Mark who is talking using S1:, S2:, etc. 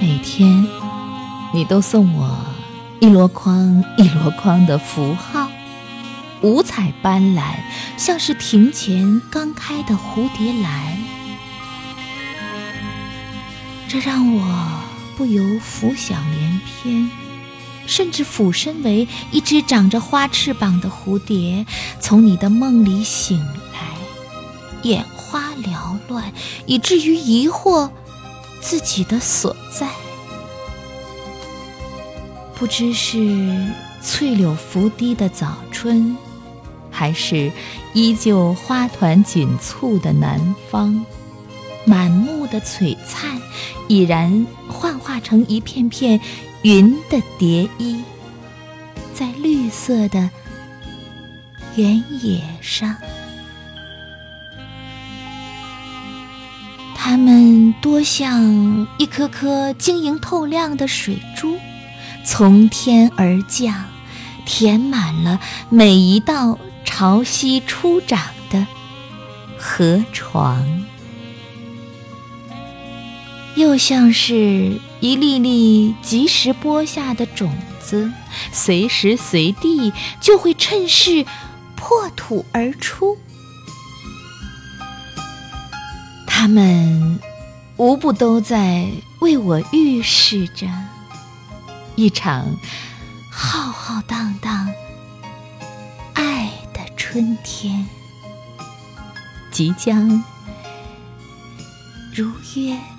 S1: 每天，你都送我一箩筐一箩筐的符号，五彩斑斓，像是庭前刚开的蝴蝶兰。这让我不由浮想联翩，甚至俯身为一只长着花翅膀的蝴蝶，从你的梦里醒来，眼花缭乱，以至于疑惑自己的所在。不知是翠柳拂堤的早春，还是依旧花团锦簇的南方。满目的璀璨，已然幻化成一片片云的蝶衣，在绿色的原野上。它们多像一颗颗晶莹透亮的水珠，从天而降，填满了每一道潮汐初长的河床。又像是一粒粒及时播下的种子，随时随地就会趁势破土而出。他们无不都在为我预示着一场浩浩荡荡爱的春天即将如约。